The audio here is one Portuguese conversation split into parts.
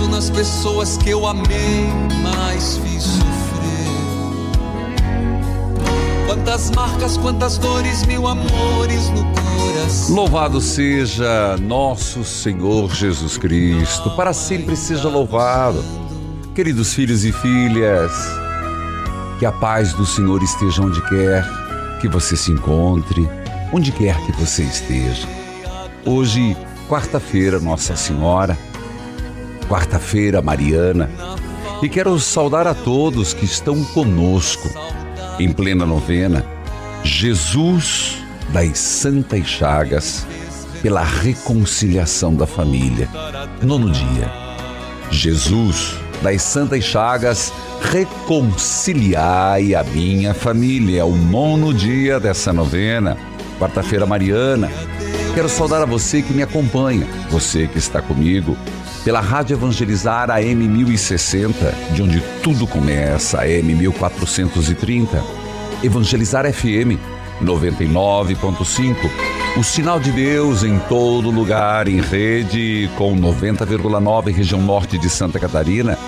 Nas pessoas que eu amei, mais fiz sofrer. Quantas marcas, quantas dores, mil amores no coração. Louvado seja nosso Senhor Jesus Cristo, para sempre seja louvado. Queridos filhos e filhas, que a paz do Senhor esteja onde quer que você se encontre onde quer que você esteja. Hoje, quarta-feira, Nossa Senhora, quarta-feira, Mariana, e quero saudar a todos que estão conosco em plena novena. Jesus das Santas Chagas, pela reconciliação da família. Nono dia. Jesus das Santas Chagas, reconciliai a minha família. É o nono dia dessa novena quarta-feira mariana. Quero saudar a você que me acompanha, você que está comigo, pela Rádio Evangelizar AM 1060, de onde tudo começa, AM 1430, Evangelizar FM 99.5, o sinal de Deus em todo lugar, em rede com 90,9 região norte de Santa Catarina.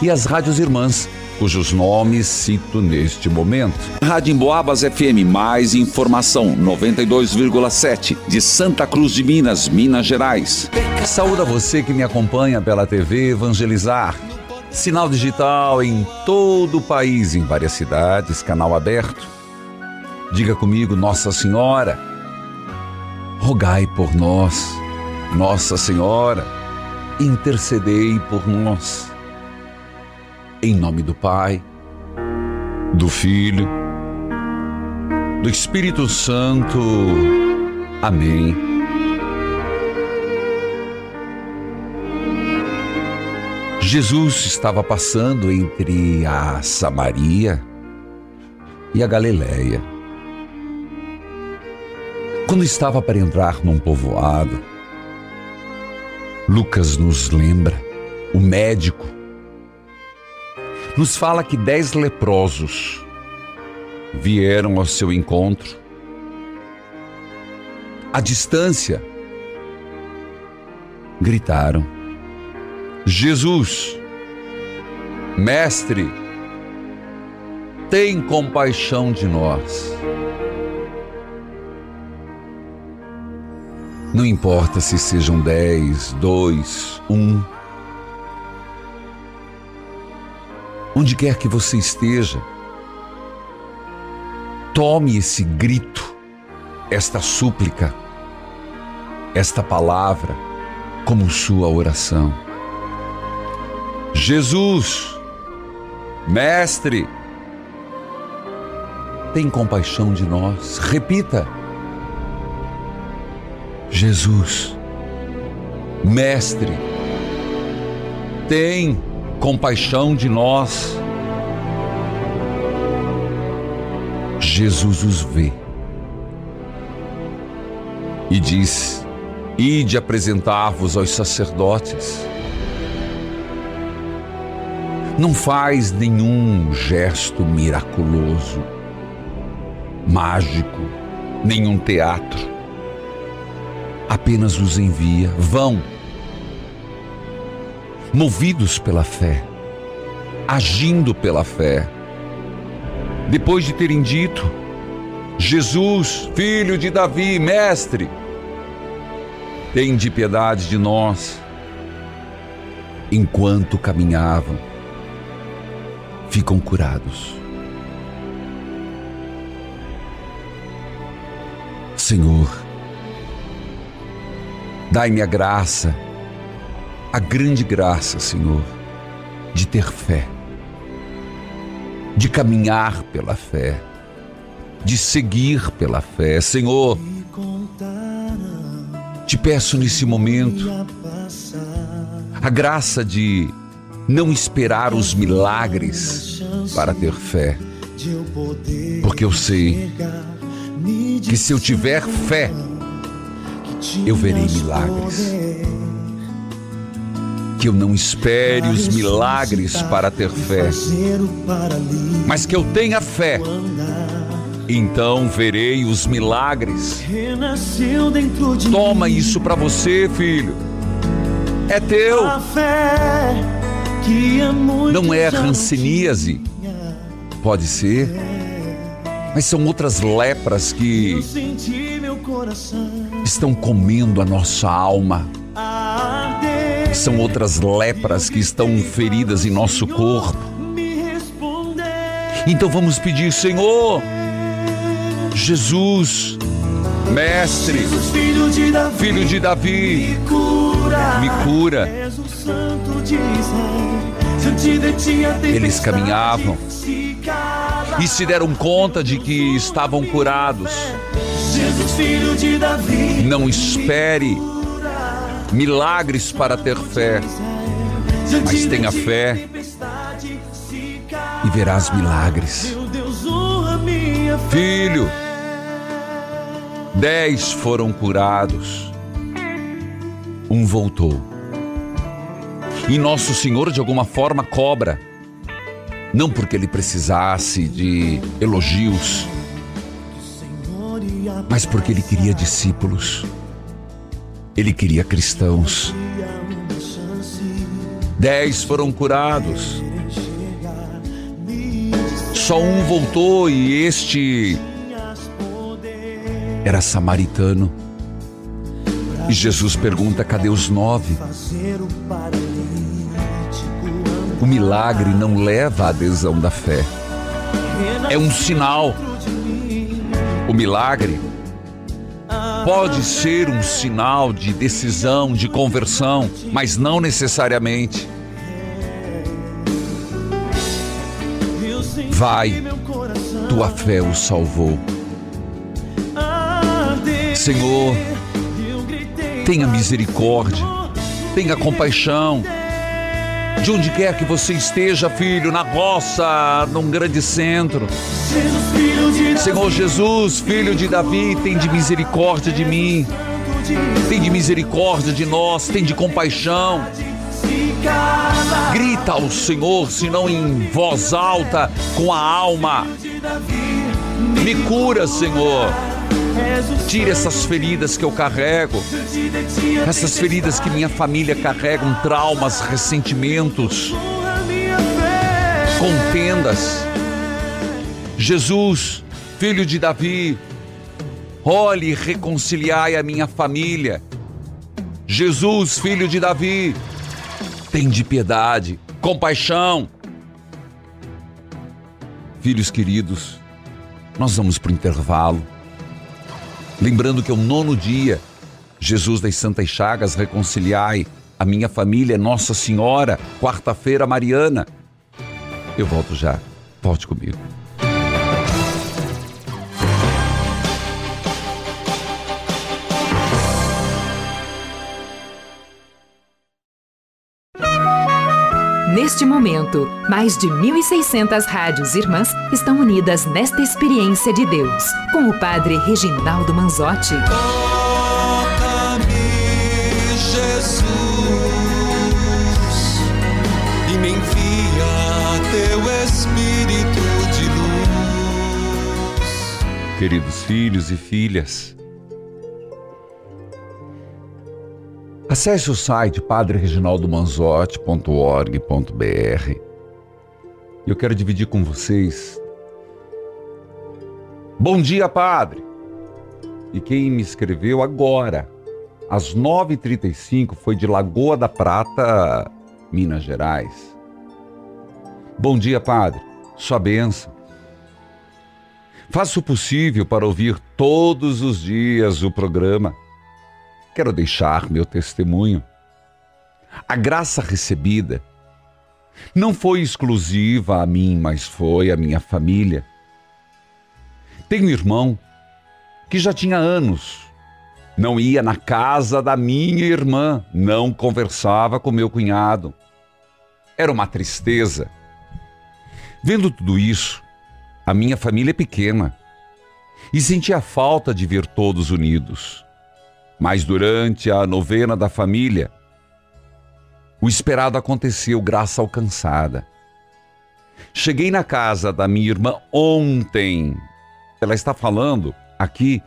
E as rádios irmãs cujos nomes cito neste momento. Rádio Emboabas FM, mais informação, 92,7, de Santa Cruz de Minas, Minas Gerais. Saúde a você que me acompanha pela TV Evangelizar. Sinal digital em todo o país, em várias cidades, canal aberto. Diga comigo, Nossa Senhora, rogai por nós. Nossa Senhora, intercedei por nós. Em nome do Pai, do Filho, do Espírito Santo. Amém. Jesus estava passando entre a Samaria e a Galiléia. Quando estava para entrar num povoado, Lucas nos lembra, o médico nos fala que dez leprosos vieram ao seu encontro. À distância, gritaram: Jesus, Mestre, tem compaixão de nós. Não importa se sejam dez, dois, um. Onde quer que você esteja, tome esse grito, esta súplica, esta palavra como sua oração. Jesus, Mestre, tem compaixão de nós. Repita. Jesus, Mestre, tem compaixão de nós. Jesus os vê e diz: Ide apresentar-vos aos sacerdotes. Não faz nenhum gesto miraculoso, mágico, nenhum teatro. Apenas os envia. Vão, movidos pela fé, agindo pela fé. Depois de terem dito, Jesus, filho de Davi, mestre, tem de piedade de nós. Enquanto caminhavam, ficam curados. Senhor, dai-me a graça, a grande graça, Senhor, de ter fé, de caminhar pela fé, de seguir pela fé. Senhor, te peço nesse momento a graça de não esperar os milagres para ter fé, porque eu sei que se eu tiver fé, eu verei milagres. Que eu não espere os milagres para ter fé, mas que eu tenha fé, então verei os milagres. Toma isso para você, filho. É teu. Não é ranceníase. Pode ser. Mas são outras lepras que estão comendo a nossa alma. São outras lepras que estão feridas em nosso corpo. Então vamos pedir, Senhor, Jesus, Mestre, Filho de Davi, me cura. Eles caminhavam e se deram conta de que estavam curados. Não espere milagres para ter fé, mas tenha fé e verás milagres. Filho, dez foram curados, um voltou. E nosso Senhor, de alguma forma, cobra não porque ele precisasse de elogios, mas porque ele queria discípulos, ele queria cristãos. Dez foram curados, só um voltou e este era samaritano. E Jesus pergunta: cadê os nove? O milagre não leva à adesão da fé. É um sinal. O milagre pode ser um sinal de decisão, de conversão, mas não necessariamente. Vai, tua fé o salvou. Senhor, tenha misericórdia, tenha compaixão de onde quer que você esteja, filho, na roça, num grande centro. Senhor Jesus, filho de Davi, tem de misericórdia de mim, tem de misericórdia de nós, tem de compaixão. Grita ao Senhor, se não em voz alta, com a alma. Me cura, Senhor. Tire essas feridas que eu carrego, essas feridas que minha família carrega, traumas, ressentimentos, contendas. Jesus, filho de Davi, olhe e reconciliai a minha família. Jesus, filho de Davi, tem de piedade, compaixão. Filhos queridos, nós vamos para o intervalo. Lembrando que é o nono dia, Jesus das Santas Chagas, reconciliai a minha família, Nossa Senhora, quarta-feira mariana. Eu volto já. Volte comigo. Neste momento, mais de 1.600 rádios irmãs estão unidas nesta experiência de Deus, com o Padre Reginaldo Manzotti. Toca-me, Jesus, e me envia teu Espírito de luz. Queridos filhos e filhas, Acesse o site padrereginaldomanzotti.org.br. Eu quero dividir com vocês. Bom dia, Padre! E quem me escreveu agora, às 9h35, foi de Lagoa da Prata, Minas Gerais. Bom dia, Padre. Sua bênção. Faço o possível para ouvir todos os dias o programa quero deixar meu testemunho. A graça recebida não foi exclusiva a mim, mas foi a minha família. Tenho um irmão que já tinha anos não ia na casa da minha irmã, não conversava com meu cunhado. Era uma tristeza. Vendo tudo isso, a minha família é pequena e sentia falta de ver todos unidos. Mas durante a novena da família, o esperado aconteceu, graça alcançada. Cheguei na casa da minha irmã ontem. Ela está falando aqui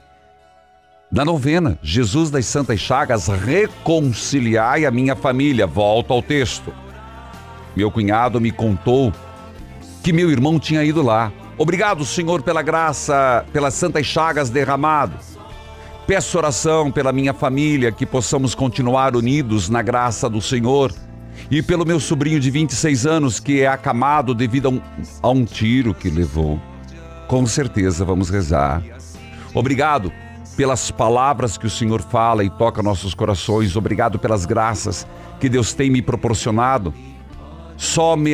da novena Jesus das Santas Chagas, reconciliai a minha família. Volto ao texto. Meu cunhado me contou que meu irmão tinha ido lá. Obrigado, Senhor, pela graça, pelas Santas Chagas derramadas. Peço oração pela minha família, que possamos continuar unidos na graça do Senhor. E pelo meu sobrinho de 26 anos, que é acamado devido a um, a um tiro que levou. Com certeza vamos rezar. Obrigado pelas palavras que o Senhor fala e toca nossos corações. Obrigado pelas graças que Deus tem me proporcionado. Só, me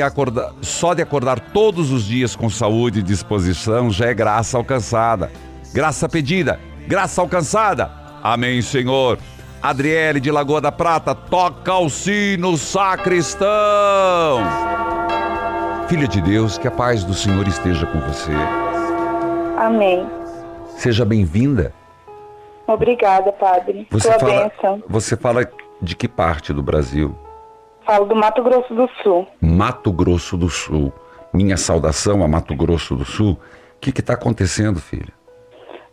só de acordar todos os dias com saúde e disposição já é graça alcançada. Graça pedida graça alcançada. Amém, Senhor. Adriele de Lagoa da Prata, toca o sino, sacristão. Filha de Deus, que a paz do Senhor esteja com você. Amém. Seja bem-vinda. Obrigada, Padre. Você Sua fala, bênção. Você fala de que parte do Brasil? Falo do Mato Grosso do Sul. Mato Grosso do Sul. Minha saudação a Mato Grosso do Sul. O que está acontecendo, filha?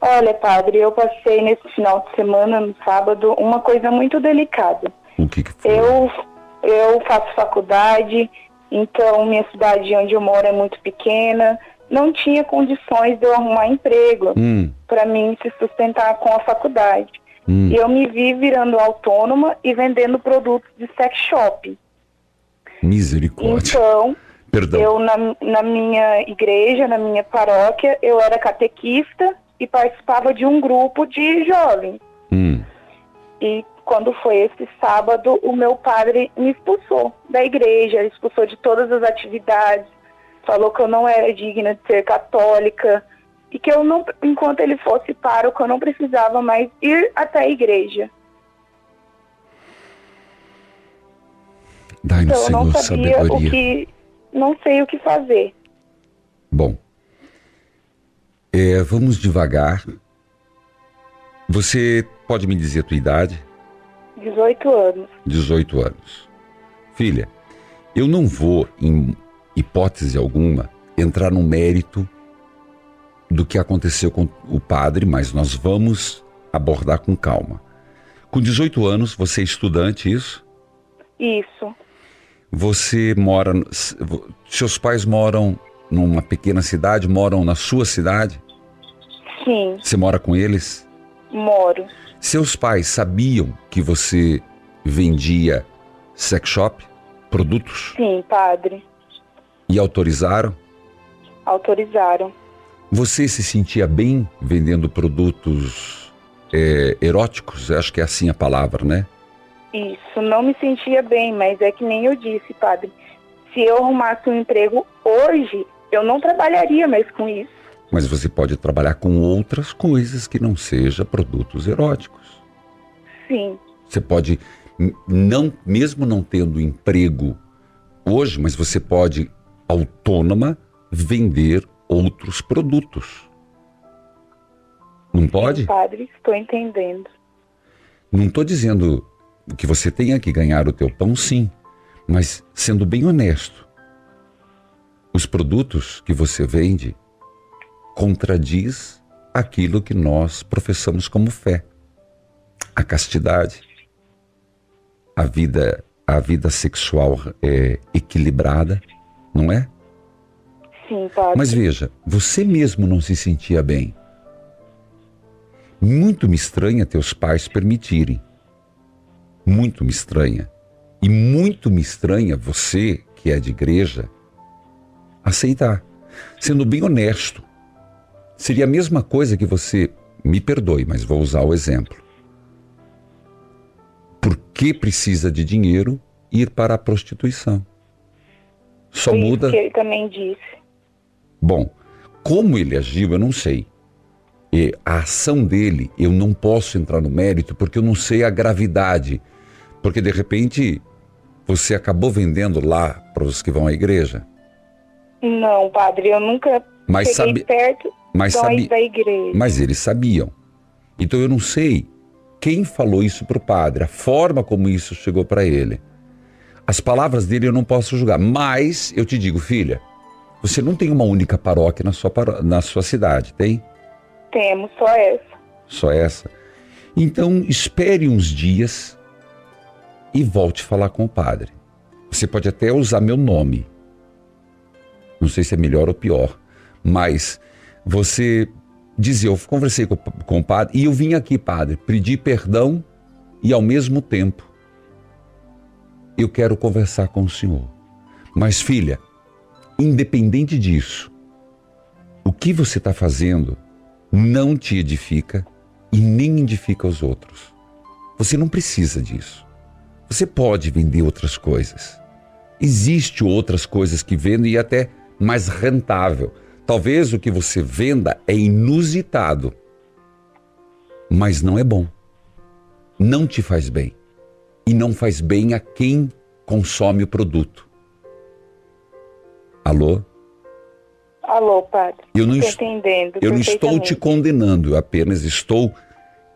Olha, padre, eu passei nesse final de semana, no sábado, uma coisa muito delicada. O que, que foi? Eu, eu faço faculdade, então minha cidade onde eu moro é muito pequena, não tinha condições de eu arrumar emprego Hum, para mim se sustentar com a faculdade. hum. E eu me vi virando autônoma e vendendo produtos de sex shop. Misericórdia. Então, Perdão. eu na, na minha igreja, na minha paróquia, eu era catequista e participava de um grupo de jovens. Hum. E quando foi esse sábado, o meu padre me expulsou da igreja, expulsou de todas as atividades, falou que eu não era digna de ser católica e que eu não, enquanto ele fosse pároco, eu não precisava mais ir até a igreja. Então eu não sabia sabedoria. o que, não sei o que fazer. Bom, é, vamos devagar. Você pode me dizer a tua idade? 18 anos. 18 anos. Filha, eu não vou, em hipótese alguma, entrar no mérito do que aconteceu com o padre, mas nós vamos abordar com calma. Com 18 anos, você é estudante, isso? Isso. Você mora. Seus pais moram numa pequena cidade, moram na sua cidade? Sim, Você mora com eles? moro. Seus pais sabiam que você vendia sex shop, produtos, Sim, padre. e autorizaram? Autorizaram. Você se sentia bem vendendo produtos é, eróticos? Acho que é assim a palavra, né? Isso, não me sentia bem, mas é que nem eu disse, padre. Se eu arrumasse um emprego hoje, eu não trabalharia mais com isso. Mas você pode trabalhar com outras coisas que não seja produtos eróticos. Sim, Você pode, não, mesmo não tendo emprego hoje, mas você pode, autônoma, vender outros produtos. Não pode? padre, estou entendendo. Não estou dizendo que você tenha que ganhar o teu pão, sim, mas sendo bem honesto, os produtos que você vende contradiz aquilo que nós professamos como fé. A castidade, a vida, a vida sexual é, equilibrada, não é? Sim, padre. Mas veja, você mesmo não se sentia bem. Muito me estranha teus pais permitirem. Muito me estranha. E muito me estranha você, que é de igreja, aceitar. Sendo bem honesto, seria a mesma coisa que você, me perdoe, mas vou usar o exemplo. Por que precisa de dinheiro ir para a prostituição? Só Foi muda. Isso que ele também disse. Bom, como ele agiu, eu não sei. E a ação dele, eu não posso entrar no mérito porque eu não sei a gravidade. Porque de repente você acabou vendendo lá para os que vão à igreja. Não, padre, eu nunca Mas cheguei sabe, perto mas igreja. mas eles sabiam. Então eu não sei quem falou isso para o padre, a forma como isso chegou para ele. As palavras dele eu não posso julgar, mas eu te digo, filha, você não tem uma única paróquia na sua, paró- na sua cidade, tem? Temos só essa. Só essa. Então espere uns dias e volte falar com o padre. Você pode até usar meu nome. Não sei se é melhor ou pior, mas você dizer, eu conversei com, com o padre e eu vim aqui, padre, pedir perdão e ao mesmo tempo eu quero conversar com o senhor. Mas filha, independente disso, o que você está fazendo não te edifica e nem edifica os outros. Você não precisa disso. Você pode vender outras coisas. Existem outras coisas que vendem e até mais rentável. Talvez o que você venda é inusitado, mas não é bom. Não te faz bem. E não faz bem a quem consome o produto. Alô? Alô, padre. Eu não est-. Eu não estou te condenando, eu apenas estou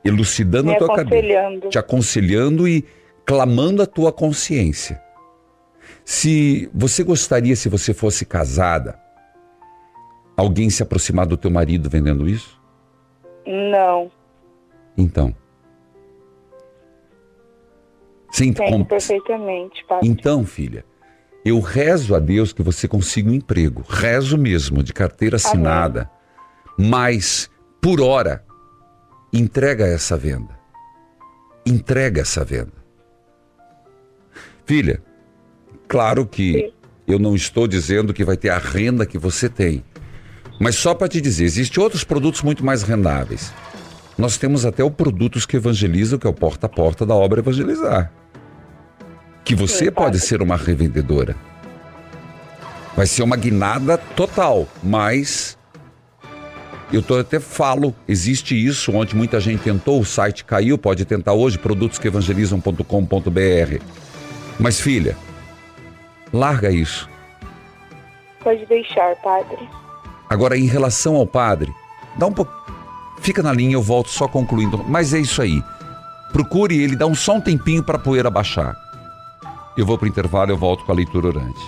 elucidando Me a tua cabeça, aconselhando. te aconselhando e clamando a tua consciência. Se você gostaria, se você fosse casada, alguém se aproximar do teu marido vendendo isso? Não, Então. Você ent- entendo perfeitamente, padre. Então, filha, eu rezo a Deus que você consiga um emprego. Rezo mesmo, de carteira assinada. Mas, por hora, entrega essa venda. Entrega essa venda. Filha, claro que eu não estou dizendo que vai ter a renda que você tem. Mas só para te dizer, existem outros produtos muito mais rendáveis. Nós temos até o produtos que evangelizam, que é o porta a porta da obra evangelizar que você pode ser uma revendedora. Vai ser uma guinada total, mas eu tô, até falo, existe isso, onde muita gente tentou, o site caiu, pode tentar hoje, produtosquevangelizam.com.br. Mas filha, larga isso. Pode deixar, padre. Agora, em relação ao padre, dá um pouco. Fica na linha, eu volto só concluindo. Mas é isso aí. Procure ele, dá um só um tempinho para a poeira baixar. Eu vou para o intervalo, eu volto com a leitura orante.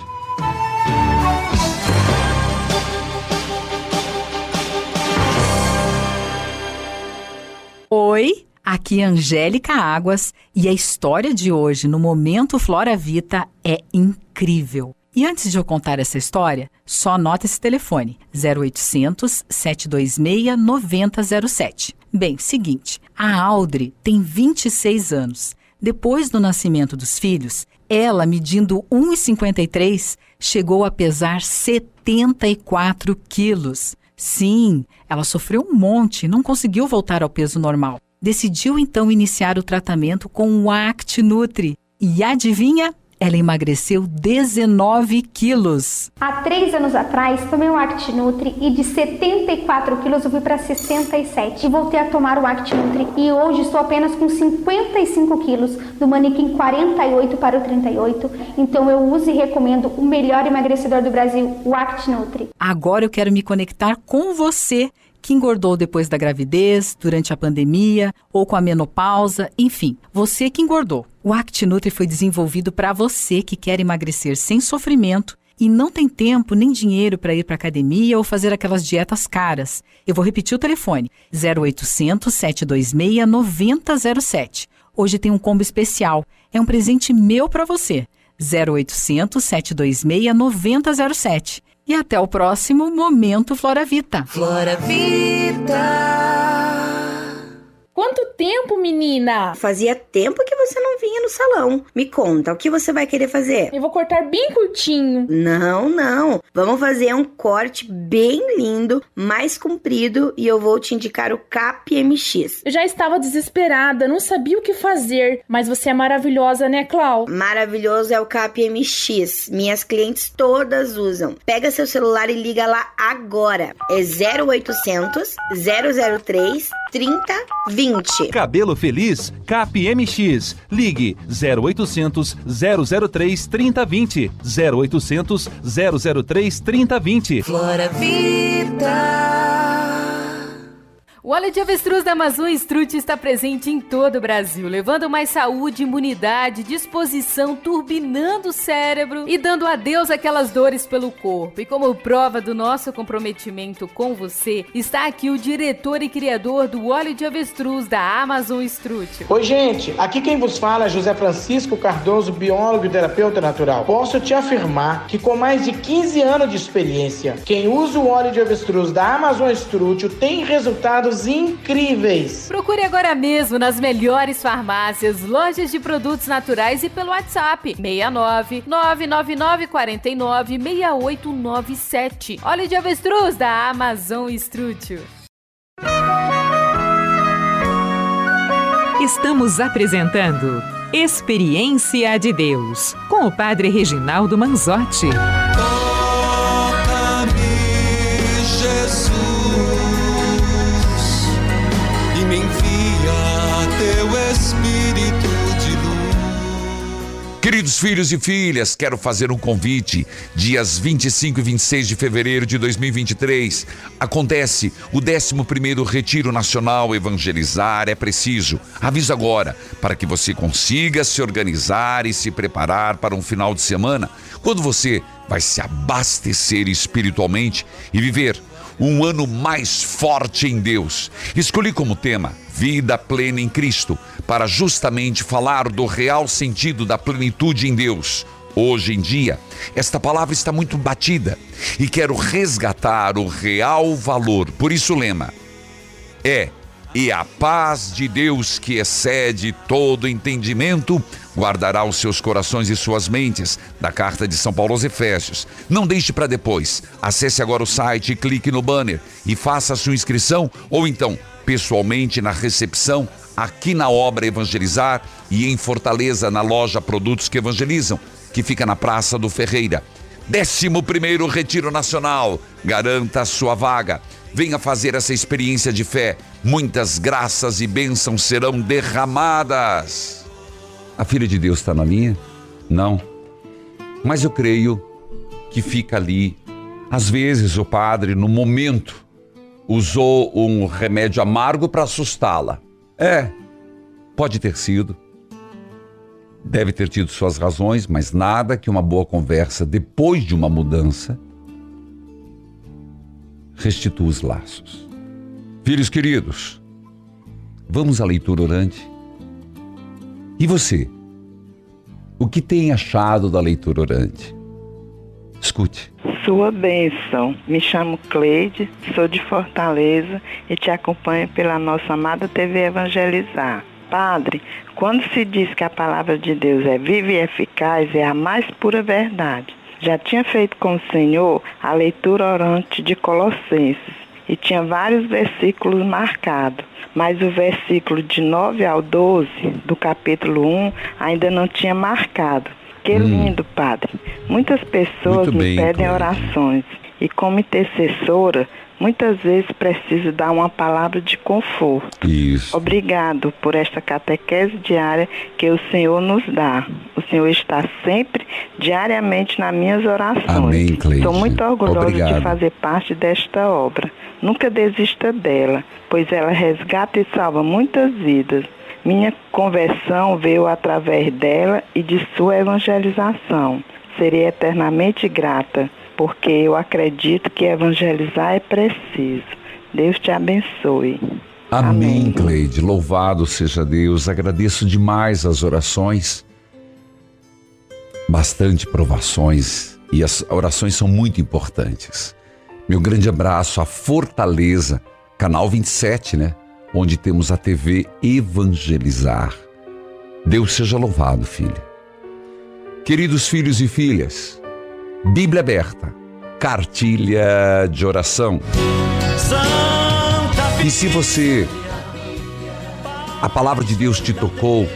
Oi, aqui é Angélica Águas e a história de hoje no Momento Flora Vita é incrível. E antes de eu contar essa história, só anota esse telefone: 0800 726 9007. Bem, seguinte, a Audrey tem 26 anos. Depois do nascimento dos filhos, ela, medindo 1,53, chegou a pesar 74 quilos. Sim, ela sofreu um monte e não conseguiu voltar ao peso normal. Decidiu então iniciar o tratamento com o Act Nutri. E adivinha? Ela emagreceu 19 quilos. Há três anos atrás, tomei o ActiNutri e de 74 quilos eu fui para 67. E voltei a tomar o ActiNutri e hoje estou apenas com 55 quilos, do manequim 48 para o 38. Então eu uso e recomendo o melhor emagrecedor do Brasil, o ActiNutri. Agora eu quero me conectar com você que engordou depois da gravidez, durante a pandemia ou com a menopausa, enfim, você que engordou. O ActiNutri foi desenvolvido para você que quer emagrecer sem sofrimento e não tem tempo nem dinheiro para ir para academia ou fazer aquelas dietas caras. Eu vou repetir o telefone: 0800 726 9007. Hoje tem um combo especial. É um presente meu para você. 0800 726 9007. E até o próximo Momento Flora Vita. Flora Vida. Quanto tempo, menina? Fazia tempo que você não vinha no salão. Me conta, o que você vai querer fazer? Eu vou cortar bem curtinho. Não, não. Vamos fazer um corte bem lindo, mais comprido e eu vou te indicar o CAP MX. Eu já estava desesperada, não sabia o que fazer, mas você é maravilhosa, né, Clau? Maravilhoso é o CAP MX. Minhas clientes todas usam. Pega seu celular e liga lá agora. É 0800 003 3020. Cabelo Feliz CapMX. Ligue 0800 003 3020. 0800 003 3020. Flora Vida. O óleo de avestruz da Amazon Strut está presente em todo o Brasil, levando mais saúde, imunidade, disposição, turbinando o cérebro e dando adeus àquelas dores pelo corpo. E como prova do nosso comprometimento com você, está aqui o diretor e criador do óleo de avestruz da Amazon Strut. Oi, gente. Aqui quem vos fala é José Francisco Cardoso, biólogo e terapeuta natural. Posso te afirmar que com mais de 15 anos de experiência, quem usa o óleo de avestruz da Amazon Strut tem resultados incríveis. Procure agora mesmo nas melhores farmácias, lojas de produtos naturais e pelo WhatsApp 69 999 49 6897. Óleo de avestruz da Amazon Estrútil. Estamos apresentando Experiência de Deus com o Padre Reginaldo Manzotti. Queridos filhos e filhas, quero fazer um convite. Dias 25 e 26 de fevereiro de 2023 acontece o 11º Retiro Nacional Evangelizar é Preciso. Aviso agora, para que você consiga se organizar e se preparar para um final de semana, quando você vai se abastecer espiritualmente e viver um ano mais forte em Deus. Escolhi como tema Vida Plena em Cristo, para justamente falar do real sentido da plenitude em Deus. Hoje em dia, esta palavra está muito batida e quero resgatar o real valor. Por isso, o lema é: E a paz de Deus, que excede todo entendimento, guardará os seus corações e suas mentes, da carta de São Paulo aos Efésios. Não deixe para depois. Acesse agora o site, clique no banner e faça a sua inscrição ou então pessoalmente na recepção aqui na obra Evangelizar e em Fortaleza na loja Produtos que Evangelizam, que fica na Praça do Ferreira. 11º Retiro Nacional. Garanta sua vaga. Venha fazer essa experiência de fé. Muitas graças e bênçãos serão derramadas. A filha de Deus está na linha? Não. Mas eu creio que fica ali. Às vezes o padre, no momento, usou um remédio amargo para assustá-la. É, pode ter sido. Deve ter tido suas razões, mas nada que uma boa conversa depois de uma mudança restitua os laços. Filhos queridos, vamos à leitura orante. E você? O que tem achado da leitura orante? Escute. Sua bênção. Me chamo Cleide, sou de Fortaleza e te acompanho pela nossa amada TV Evangelizar. Padre, quando se diz que a palavra de Deus é viva e eficaz, é a mais pura verdade. Já tinha feito com o Senhor a leitura orante de Colossenses e tinha vários versículos marcados, mas o versículo de 9 ao 12 do capítulo 1 ainda não tinha marcado. Que Hum. lindo, Padre. Muitas pessoas Muito me bem, pedem Cleide. orações e como intercessora, muitas vezes preciso dar uma palavra de conforto. Isso. Obrigado por esta catequese diária que o Senhor nos dá. O Senhor está sempre, diariamente, nas minhas orações. Amém, Cleide. Estou muito orgulhosa Obrigado. de fazer parte desta obra. Nunca desista dela, pois ela resgata e salva muitas vidas. Minha conversão veio através dela e de sua evangelização. Serei eternamente grata, porque eu acredito que evangelizar é preciso. Deus te abençoe. Amém, Cleide. Louvado seja Deus. Agradeço demais as orações. Bastante provações e as orações são muito importantes. Meu grande abraço, a Fortaleza, canal 27, né? Onde temos a TV Evangelizar. Deus seja louvado, filha. Queridos filhos e filhas, Bíblia aberta, cartilha de oração. E se você, a palavra de Deus te tocou,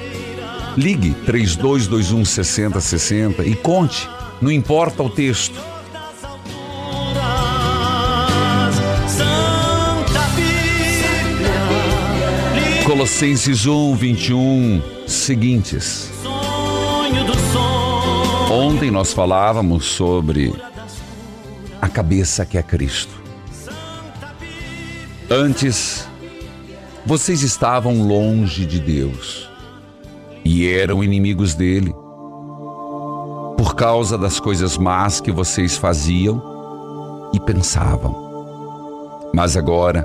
ligue 3221 6060 e conte, não importa o texto. Colossenses 1, 21, seguintes. Ontem nós falávamos sobre a cabeça que é Cristo. Antes, vocês estavam longe de Deus e eram inimigos dele por causa das coisas más que vocês faziam e pensavam. Mas agora,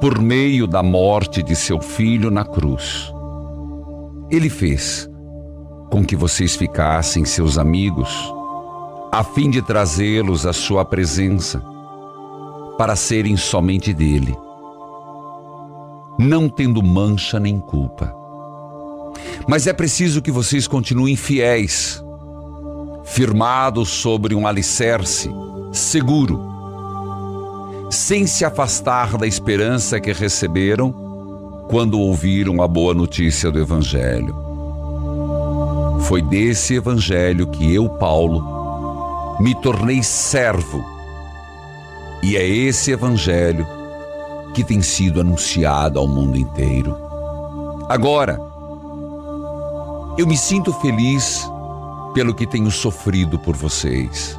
por meio da morte de seu filho na cruz, ele fez com que vocês ficassem seus amigos, a fim de trazê-los à sua presença para serem somente dele, não tendo mancha nem culpa. Mas é preciso que vocês continuem fiéis, firmados sobre um alicerce seguro, sem se afastar da esperança que receberam quando ouviram a boa notícia do Evangelho. Foi desse Evangelho que eu, Paulo, me tornei servo e é esse evangelho que tem sido anunciado ao mundo inteiro. Agora, eu me sinto feliz pelo que tenho sofrido por vocês,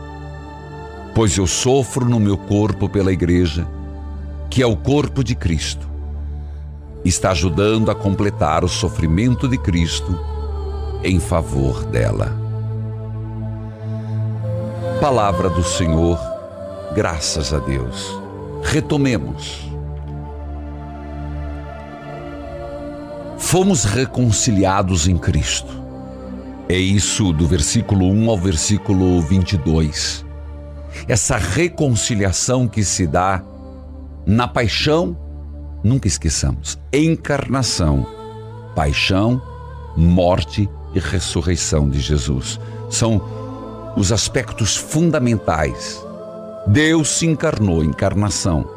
pois eu sofro no meu corpo pela igreja, que é o corpo de Cristo. Está ajudando a completar o sofrimento de Cristo em favor dela. Palavra do Senhor Graças a Deus. Retomemos. Fomos reconciliados em Cristo. É isso do versículo 1 ao versículo 22. Essa reconciliação que se dá na paixão, nunca esqueçamos, encarnação, paixão, morte e ressurreição de Jesus. São os aspectos fundamentais Deus se encarnou, encarnação,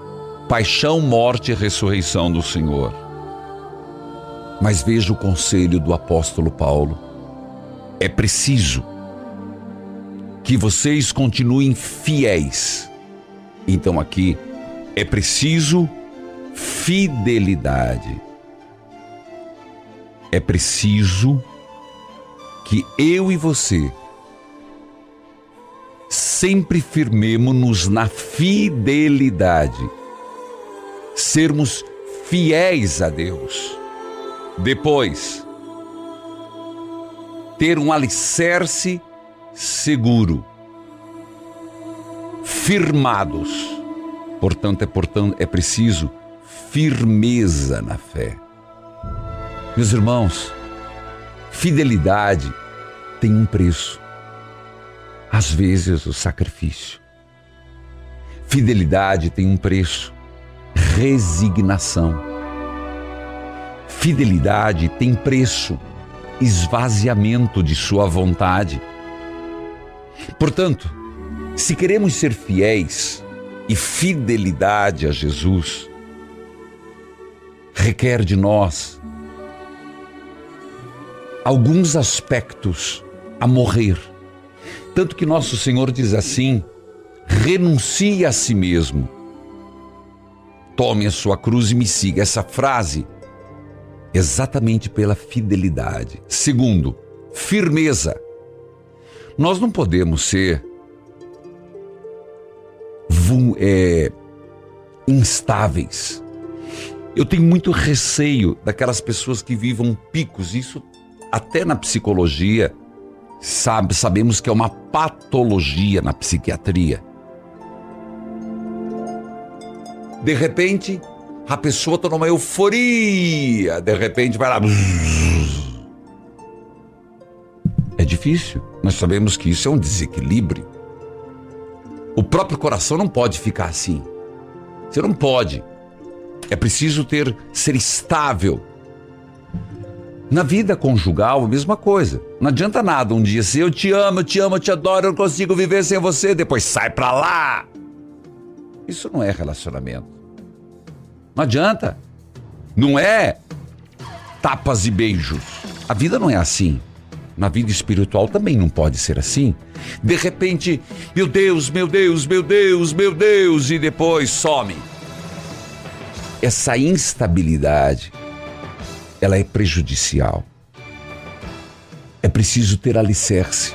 paixão, morte e ressurreição do Senhor. Mas veja o conselho do apóstolo Paulo. É preciso que vocês continuem fiéis. Então aqui é preciso fidelidade. É preciso que eu e você sempre firmemos-nos na fidelidade, sermos fiéis a Deus. Depois, ter um alicerce seguro, firmados. Portanto, é, portanto, é preciso firmeza na fé. Meus irmãos, fidelidade tem um preço às vezes o sacrifício. Fidelidade tem um preço: resignação. Fidelidade tem preço: esvaziamento de sua vontade. Portanto, se queremos ser fiéis e fidelidade a Jesus, requer de nós alguns aspectos a morrer tanto que nosso Senhor diz assim: renuncie a si mesmo, tome a sua cruz e me siga. Essa frase, exatamente pela fidelidade. Segundo, firmeza. Nós não podemos ser é, instáveis. Eu tenho muito receio daquelas pessoas que vivam picos, isso até na psicologia, sabe, sabemos que é uma patologia na psiquiatria. De repente, a pessoa está numa euforia, de repente vai lá. É difícil. Nós sabemos que isso é um desequilíbrio. O próprio coração não pode ficar assim. Você não pode. É preciso ter ser estável. Na vida conjugal, a mesma coisa. Não adianta nada um dia ser eu te amo, eu te amo, eu te adoro, eu não consigo viver sem você, depois sai pra lá. Isso não é relacionamento. Não adianta. Não é tapas e beijos. A vida não é assim. Na vida espiritual também não pode ser assim. De repente, meu Deus, meu Deus, meu Deus, meu Deus, e depois some. Essa instabilidade, ela é prejudicial. É preciso ter alicerce.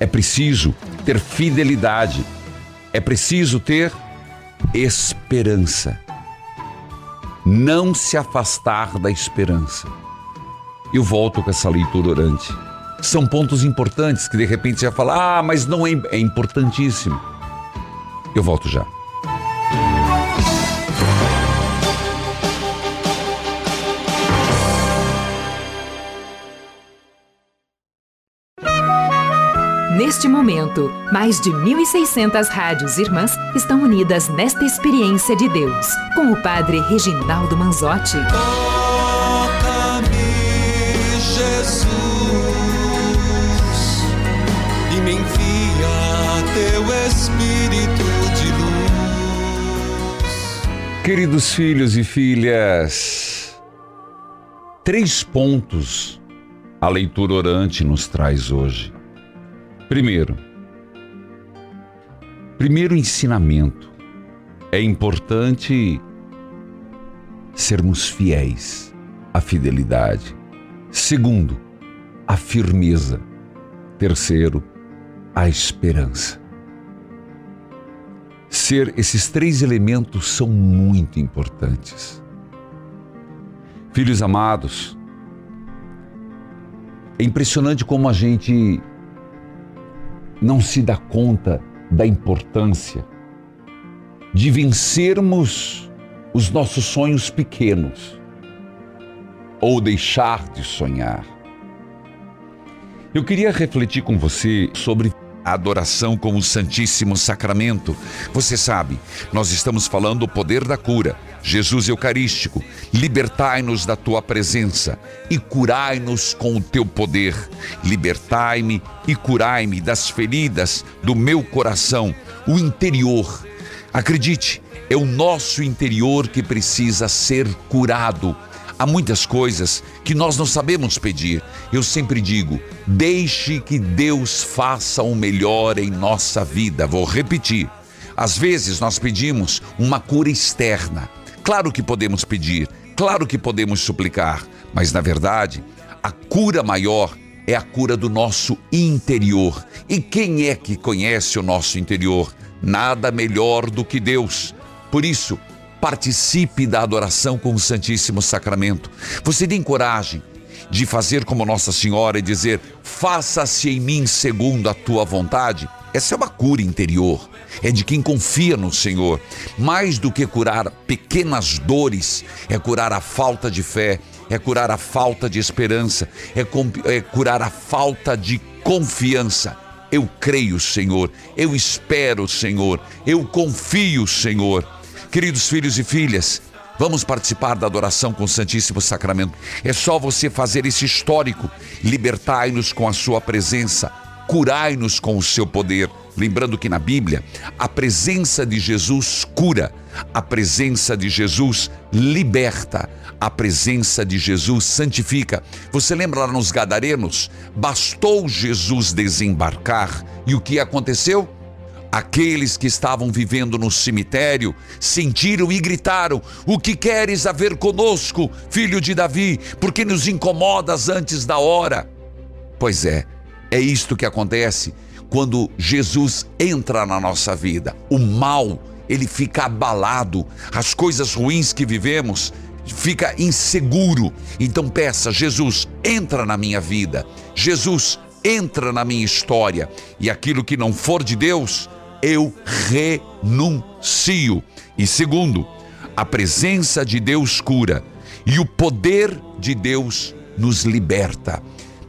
É preciso ter fidelidade. É preciso ter esperança. Não se afastar da esperança. Eu volto com essa leitura orante. São pontos importantes que de repente você vai falar, ah, mas não é, é importantíssimo. Eu volto já. Neste momento, mais de 1.600 rádios irmãs estão unidas nesta experiência de Deus, com o Padre Reginaldo Manzotti. Toca-me, Jesus, e me envia teu Espírito de luz. Queridos filhos e filhas, três pontos a leitura orante nos traz hoje. Primeiro, primeiro ensinamento. É importante sermos fiéis à fidelidade. Segundo, a firmeza. Terceiro, a esperança. Ser esses três elementos são muito importantes. Filhos amados, é impressionante como a gente não se dá conta da importância de vencermos os nossos sonhos pequenos ou deixar de sonhar. Eu queria refletir com você sobre a adoração com o Santíssimo Sacramento. Você sabe, nós estamos falando do poder da cura. Jesus Eucarístico, libertai-nos da tua presença e curai-nos com o teu poder. Libertai-me e curai-me das feridas do meu coração, o interior. Acredite, é o nosso interior que precisa ser curado. Há muitas coisas que nós não sabemos pedir. Eu sempre digo: deixe que Deus faça o melhor em nossa vida. Vou repetir. Às vezes nós pedimos uma cura externa. Claro que podemos pedir, claro que podemos suplicar, mas na verdade, a cura maior é a cura do nosso interior. E quem é que conhece o nosso interior? Nada melhor do que Deus. Por isso, participe da adoração com o Santíssimo Sacramento. Você tem coragem de fazer como Nossa Senhora e dizer: faça-se em mim segundo a tua vontade? Essa é uma cura interior. É de quem confia no Senhor. Mais do que curar pequenas dores, é curar a falta de fé, é curar a falta de esperança, é, é curar a falta de confiança. Eu creio, Senhor, eu espero, Senhor, eu confio, Senhor. Queridos filhos e filhas, vamos participar da adoração com o Santíssimo Sacramento. É só você fazer esse histórico. Libertai-nos com a sua presença, curai-nos com o seu poder. Lembrando que na Bíblia, a presença de Jesus cura, a presença de Jesus liberta, a presença de Jesus santifica. Você lembra lá nos Gadarenos? Bastou Jesus desembarcar e o que aconteceu? Aqueles que estavam vivendo no cemitério sentiram e gritaram: O que queres a ver conosco, filho de Davi? Porque nos incomodas antes da hora? Pois é, é isto que acontece quando Jesus entra na nossa vida. O mal ele fica abalado, as coisas ruins que vivemos, fica inseguro. Então peça, Jesus, entra na minha vida. Jesus, entra na minha história. E aquilo que não for de Deus, eu renuncio. E segundo, a presença de Deus cura e o poder de Deus nos liberta.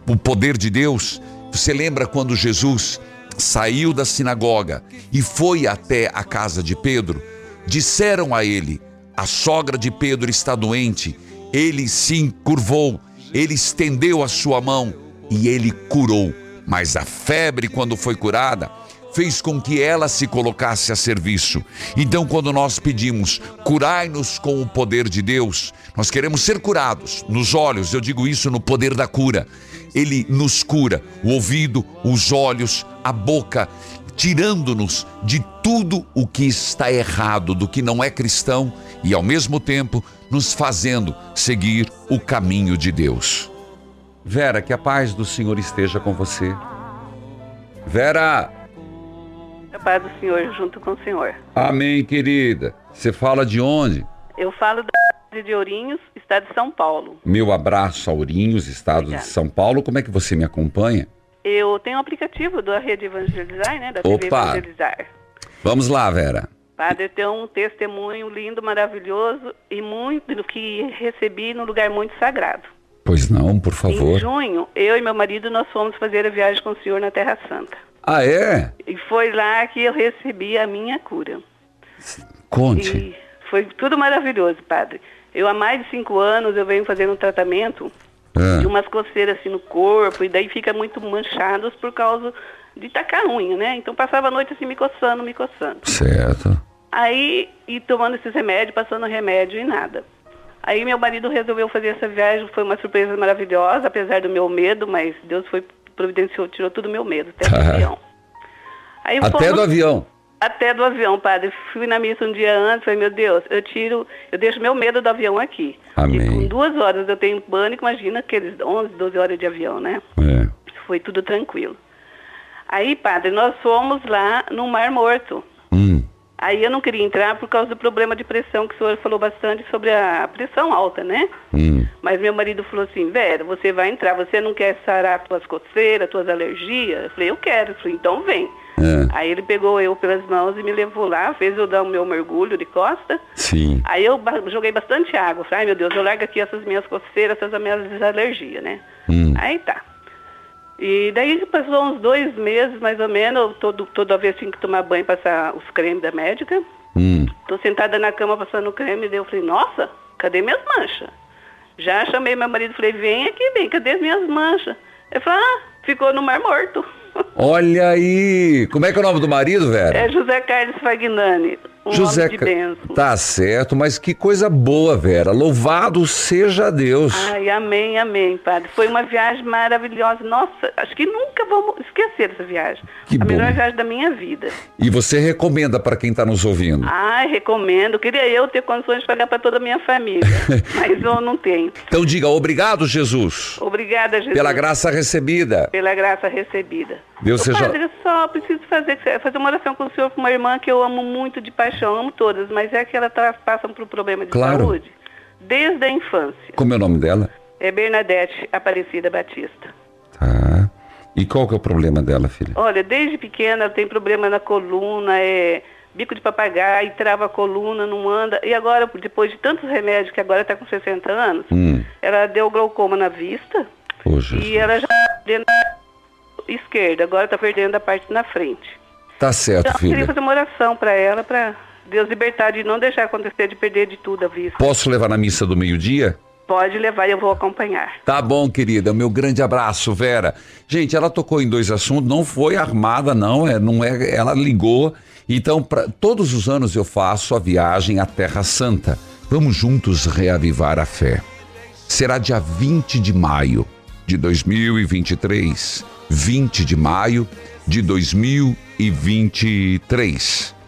O poder de Deus, você lembra quando Jesus saiu da sinagoga e foi até a casa de Pedro? Disseram a ele: A sogra de Pedro está doente. Ele se encurvou, ele estendeu a sua mão e ele curou. Mas a febre, quando foi curada, fez com que ela se colocasse a serviço. Então, quando nós pedimos, curai-nos com o poder de Deus, nós queremos ser curados nos olhos, eu digo isso no poder da cura. Ele nos cura o ouvido, os olhos, a boca, tirando-nos de tudo o que está errado, do que não é cristão e, ao mesmo tempo, nos fazendo seguir o caminho de Deus. Vera, que a paz do Senhor esteja com você. Vera! A paz do Senhor junto com o Senhor. Amém, querida. Você fala de onde? Eu falo da de Ourinhos, estado de São Paulo. Meu abraço a Ourinhos, estado Obrigada. de São Paulo. Como é que você me acompanha? Eu tenho um aplicativo da Rede Evangelizar, né? Da TV Opa. Evangelizar. Vamos lá, Vera. Padre, eu tenho um testemunho lindo, maravilhoso e muito do que recebi num lugar muito sagrado. Pois não, por favor. Em junho, eu e meu marido, nós fomos fazer a viagem com o Senhor na Terra Santa. Ah, é? E foi lá que eu recebi a minha cura. Conte. E foi tudo maravilhoso, padre. Eu há mais de cinco anos eu venho fazendo um tratamento É. de umas coceiras assim no corpo e daí fica muito manchados por causa de tacar unha, né? Então passava a noite assim me coçando, me coçando. Certo. Aí, e tomando esses remédios, passando remédio e nada. Aí meu marido resolveu fazer essa viagem, foi uma surpresa maravilhosa, apesar do meu medo, mas Deus foi providenciou, tirou todo o meu medo, até do avião. Aí Até fomos- do avião. até do avião, padre. Fui na missa um dia antes, falei, meu Deus, eu tiro, eu deixo meu medo do avião aqui. Com Amém. duas horas eu tenho pânico, imagina aqueles 11, 12 horas de avião, né? É. Foi tudo tranquilo. Aí, padre, nós fomos lá no Mar Morto. Hum. Aí eu não queria entrar por causa do problema de pressão, que o senhor falou bastante sobre a pressão alta, né? Hum. Mas meu marido falou assim, Vera, você vai entrar, você não quer sarar tuas coceiras, tuas alergias? Eu falei, eu quero. Eu falei, então vem. É. Aí ele pegou eu pelas mãos e me levou lá, fez eu dar o meu mergulho de costa. Sim. Aí eu joguei bastante água. Falei, ai meu Deus, eu largo aqui essas minhas coceiras, essas minhas alergias, né? Hum. Aí tá. E daí passou uns dois meses, mais ou menos, todo, toda vez tinha que tomar banho, passar os cremes da médica. Hum. Tô sentada na cama passando creme, daí eu falei, nossa, cadê minhas manchas? Já chamei meu marido, falei, vem aqui, vem, cadê as minhas manchas? Ele falou, ah, ficou no Mar Morto. Olha aí. Como é que é o nome do marido, Vera? É José Carlos Fagnani, um José homem de Ca- bênção. Tá certo, mas que coisa boa, Vera. Louvado seja Deus. Ai, amém, amém, padre. Foi uma viagem maravilhosa. Nossa, acho que nunca vamos esquecer dessa viagem. Que a bom. melhor viagem da minha vida. E você recomenda para quem está nos ouvindo? Ai, recomendo. Queria eu ter condições de pagar para toda a minha família, mas eu não tenho. Então diga obrigado, Jesus, Obrigada, Jesus. pela graça recebida. Pela graça recebida. Deus Ô, seja- Padre, eu só preciso fazer, fazer uma oração com o senhor para uma irmã que eu amo muito de paixão, amo todas, mas é que elas passam por problema de Claro. saúde desde a infância. Como é o nome dela? É Bernadette Aparecida Batista. Tá. E qual que é o problema dela, filha? Olha, desde pequena ela tem problema na coluna, é bico de papagaio, trava a coluna, não anda. E agora, depois de tantos remédios, que agora está com 60 anos, Hum. ela deu glaucoma na vista Jesus. e ela já está perdendo a esquerda, agora está perdendo a parte na frente. Tá certo, Então, eu queria filha. fazer uma oração para ela, para Deus libertar de não deixar acontecer de perder de tudo a vista. Posso levar na missa do meio-dia? Pode levar e eu vou acompanhar. Tá bom, querida. Meu grande abraço, Vera. Gente, ela tocou em dois assuntos, não foi armada, não. É, não é. Ela ligou. Então, pra, todos os anos eu faço a viagem à Terra Santa. Vamos juntos reavivar a fé. Será dia 20 de maio de 2023. 20 de maio de 2023.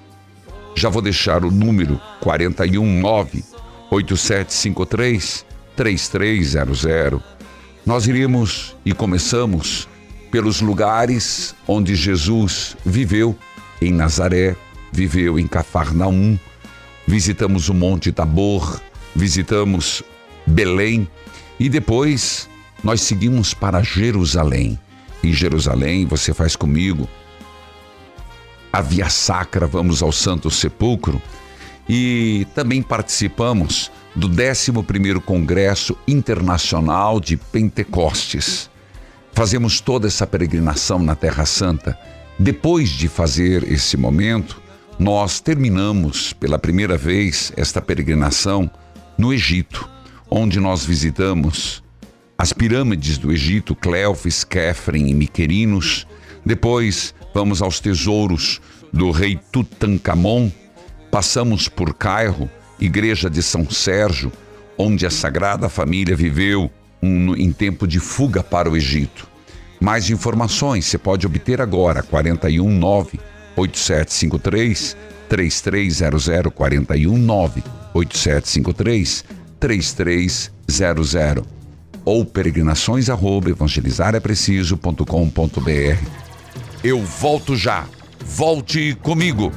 Já vou deixar o número 419 8753 3300. Nós iremos e começamos pelos lugares onde Jesus viveu, em Nazaré, viveu em Cafarnaum, visitamos o Monte Tabor, visitamos Belém e depois nós seguimos para Jerusalém. Em Jerusalém, você faz comigo a Via Sacra, vamos ao Santo Sepulcro e também participamos do 11º Congresso Internacional de Pentecostes. Fazemos toda essa peregrinação na Terra Santa. Depois de fazer esse momento, nós terminamos pela primeira vez esta peregrinação no Egito, onde nós visitamos as pirâmides do Egito, Cleofis, Kefren e Miquerinos. Depois vamos aos tesouros do rei Tutankhamon. Passamos por Cairo, igreja de São Sérgio, onde a Sagrada Família viveu um, em tempo de fuga para o Egito. Mais informações você pode obter agora, 419 8753 3300 419 8753 3300 ou peregrinações arroba evangelizarapreciso.com.br. Eu volto já. Volte comigo.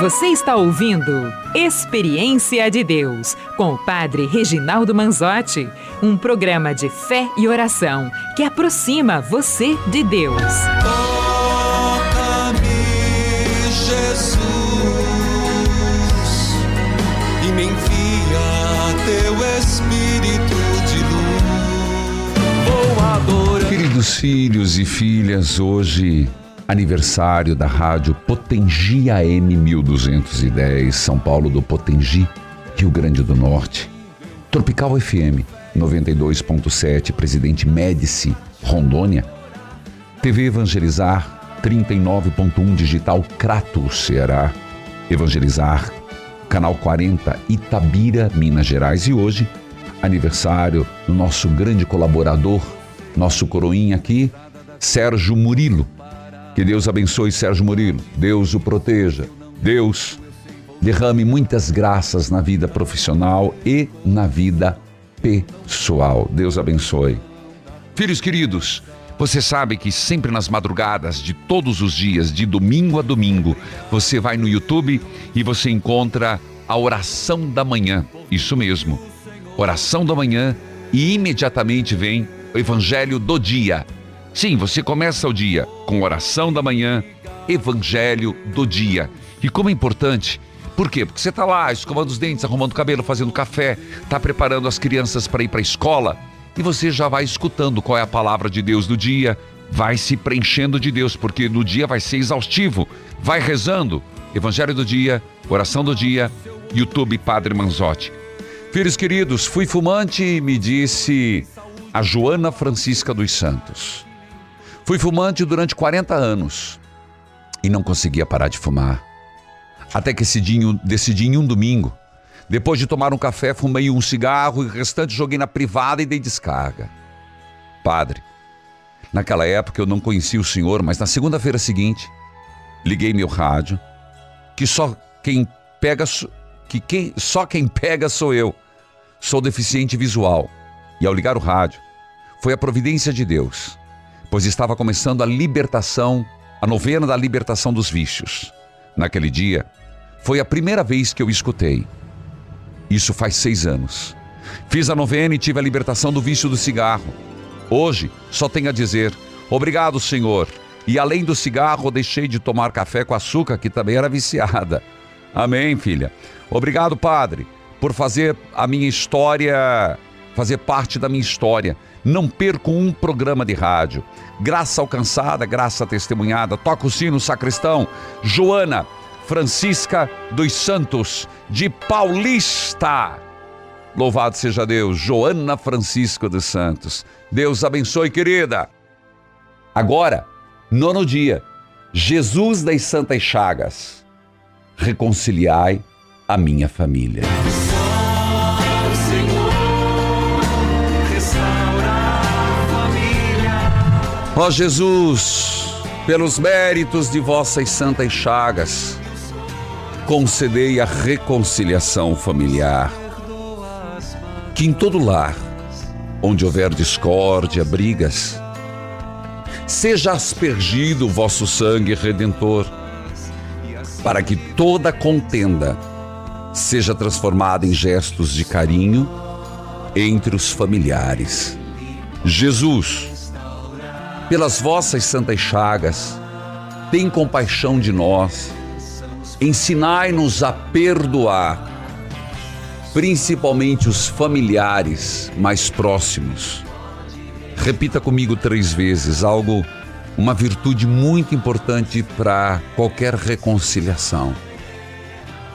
Você está ouvindo Experiência de Deus com o Padre Reginaldo Manzotti, um programa de fé e oração que aproxima você de Deus. Queridos filhos e filhas, hoje aniversário da rádio Potengi AM 1210, São Paulo do Potengi, Rio Grande do Norte. Tropical FM 92.7, Presidente Médici, Rondônia. TV Evangelizar 39.1 Digital Crato, Ceará. Evangelizar, Canal 40, Itabira, Minas Gerais. E hoje, aniversário do nosso grande colaborador, nosso coroinha aqui, Sérgio Murilo. Que Deus abençoe Sérgio Murilo, Deus o proteja, Deus derrame muitas graças na vida profissional e na vida pessoal. Deus abençoe. Filhos queridos, você sabe que sempre nas madrugadas de todos os dias, de domingo a domingo, você vai no YouTube e você encontra a oração da manhã. Isso mesmo. Oração da manhã e imediatamente vem evangelho do dia. Sim, você começa o dia com oração da manhã, evangelho do dia. E como é importante, por quê? Porque você está lá escovando os dentes, arrumando o cabelo, fazendo café, está preparando as crianças para ir para a escola e você já vai escutando qual é a palavra de Deus do dia, vai se preenchendo de Deus, porque no dia vai ser exaustivo. Vai rezando. Evangelho do dia, oração do dia, YouTube Padre Manzotti. Filhos queridos, fui fumante, me disse a Joana Francisca dos Santos. Fui fumante durante 40 anos e não conseguia parar de fumar. Até que decidi, em um domingo. Depois de tomar um café, fumei um cigarro e o restante joguei na privada e dei descarga. Padre, naquela época eu não conhecia o senhor, mas na segunda-feira seguinte, liguei meu rádio, que só quem pega que quem, só quem pega sou eu. Sou deficiente visual. E ao ligar o rádio, foi a providência de Deus, pois estava começando a libertação, a novena da libertação dos vícios. Naquele dia, foi a primeira vez que eu escutei. Isso faz seis anos. Fiz a novena e tive a libertação do vício do cigarro. Hoje, só tenho a dizer: obrigado, Senhor. E além do cigarro, deixei de tomar café com açúcar, que também era viciada. Amém, filha. Obrigado, Padre, por fazer a minha história, fazer parte da minha história. Não perco um programa de rádio. Graça alcançada, graça testemunhada. Toca o sino, sacristão. Joana Francisca dos Santos, de Paulista. Louvado seja Deus, Joana Francisco dos Santos. Deus abençoe, querida. Agora, nono dia, Jesus das Santas Chagas. Reconciliai a minha família. Ó Jesus, pelos méritos de vossas santas chagas, concedei a reconciliação familiar. Que em todo lar, onde houver discórdia, brigas, seja aspergido o vosso sangue redentor, para que toda contenda seja transformada em gestos de carinho entre os familiares. Jesus, pelas vossas santas chagas, tem compaixão de nós, ensinai-nos a perdoar, principalmente os familiares mais próximos. Repita comigo três vezes algo, uma virtude muito importante para qualquer reconciliação.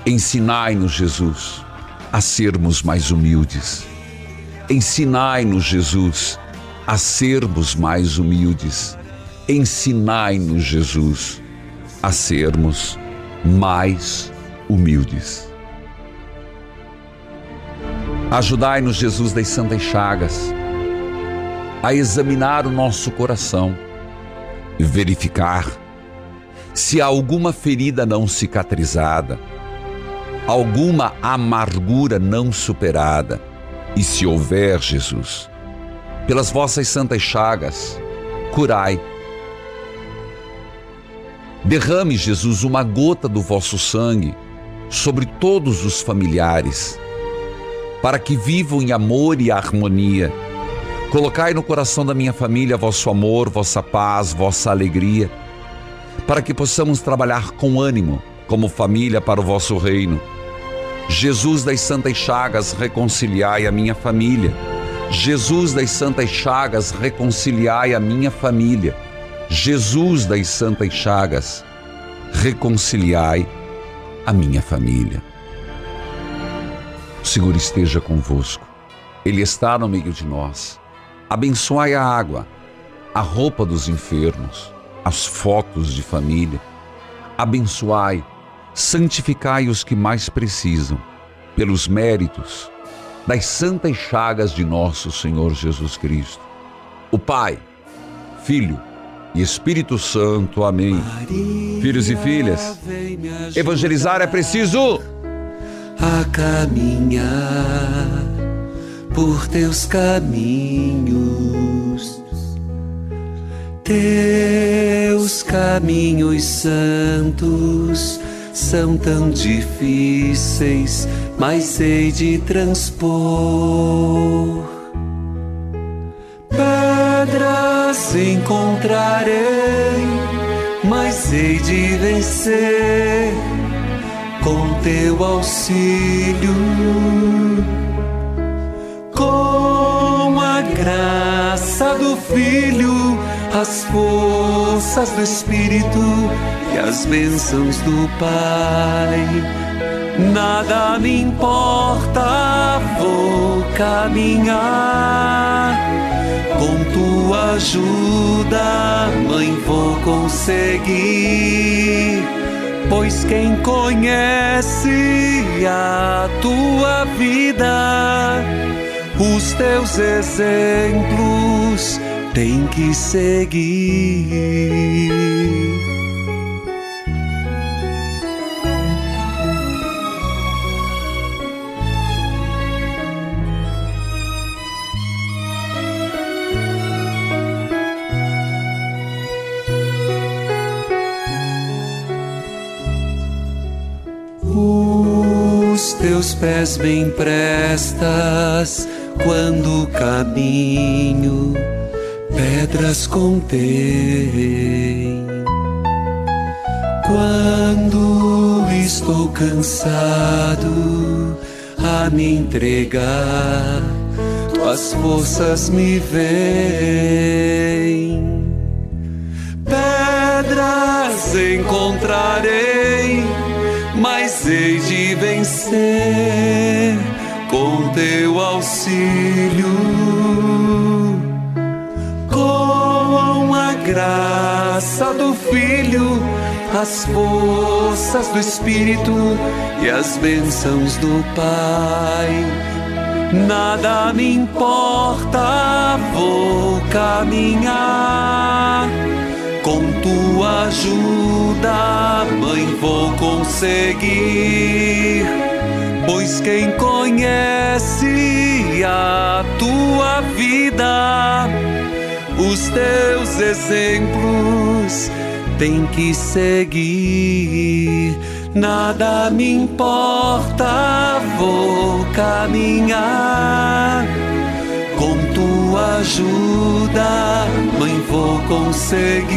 Ensinai-nos, Jesus, a sermos mais humildes. Ensinai-nos, Jesus, a sermos mais humildes. Ensinai-nos, Jesus, a sermos mais humildes. Ajudai-nos, Jesus das Santas Chagas, a examinar o nosso coração e verificar se há alguma ferida não cicatrizada, alguma amargura não superada, e se houver, Jesus, pelas vossas santas chagas, curai. Derrame, Jesus, uma gota do vosso sangue sobre todos os familiares, para que vivam em amor e harmonia. Colocai no coração da minha família vosso amor, vossa paz, vossa alegria, para que possamos trabalhar com ânimo, como família, para o vosso reino. Jesus das Santas Chagas, reconciliai a minha família Jesus das Santas Chagas, reconciliai a minha família. Jesus das Santas Chagas, reconciliai a minha família. O Senhor esteja convosco, Ele está no meio de nós. Abençoai a água, a roupa dos enfermos, as fotos de família. Abençoai, santificai os que mais precisam, pelos méritos das santas chagas de nosso Senhor Jesus Cristo. O Pai, Filho e Espírito Santo. Amém. Filhos e filhas, evangelizar é preciso a caminhar por teus caminhos. Teus caminhos santos são tão difíceis mas sei de transpor. Pedras encontrarei, mas hei de vencer com teu auxílio. Com a graça do Filho, as forças do Espírito e as bênçãos do Pai nada me importa, vou caminhar. Com tua ajuda, mãe, vou conseguir. Pois quem conhece a tua vida, os teus exemplos tem que seguir. teus pés me emprestas quando caminho, pedras contém. Quando estou cansado a me entregar, tuas forças me vêm. Pedras encontrarei mas hei de vencer com teu auxílio. Graça do Filho, as forças do Espírito e as bênçãos do Pai. Nada me importa, vou caminhar Com tua ajuda, mãe, vou conseguir. Pois quem conhece a tua vida, os teus exemplos tem que seguir. Nada me importa, vou caminhar. Com tua ajuda, mãe, vou conseguir.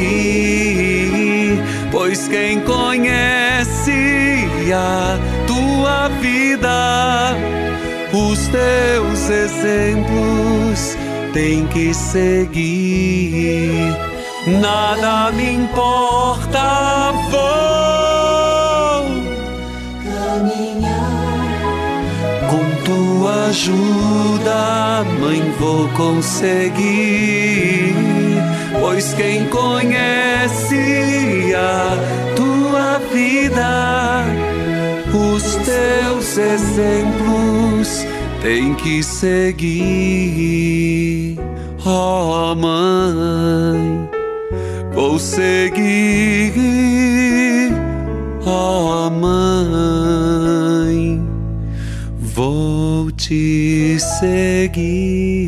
Pois quem conhece a tua vida, os teus exemplos tem que seguir. Nada me importa, vou caminhar. Com tua ajuda, mãe, vou conseguir. Pois quem conhece a tua vida, os teus exemplos tem que seguir. Oh, mãe, vou seguir. Oh, mãe, vou te seguir.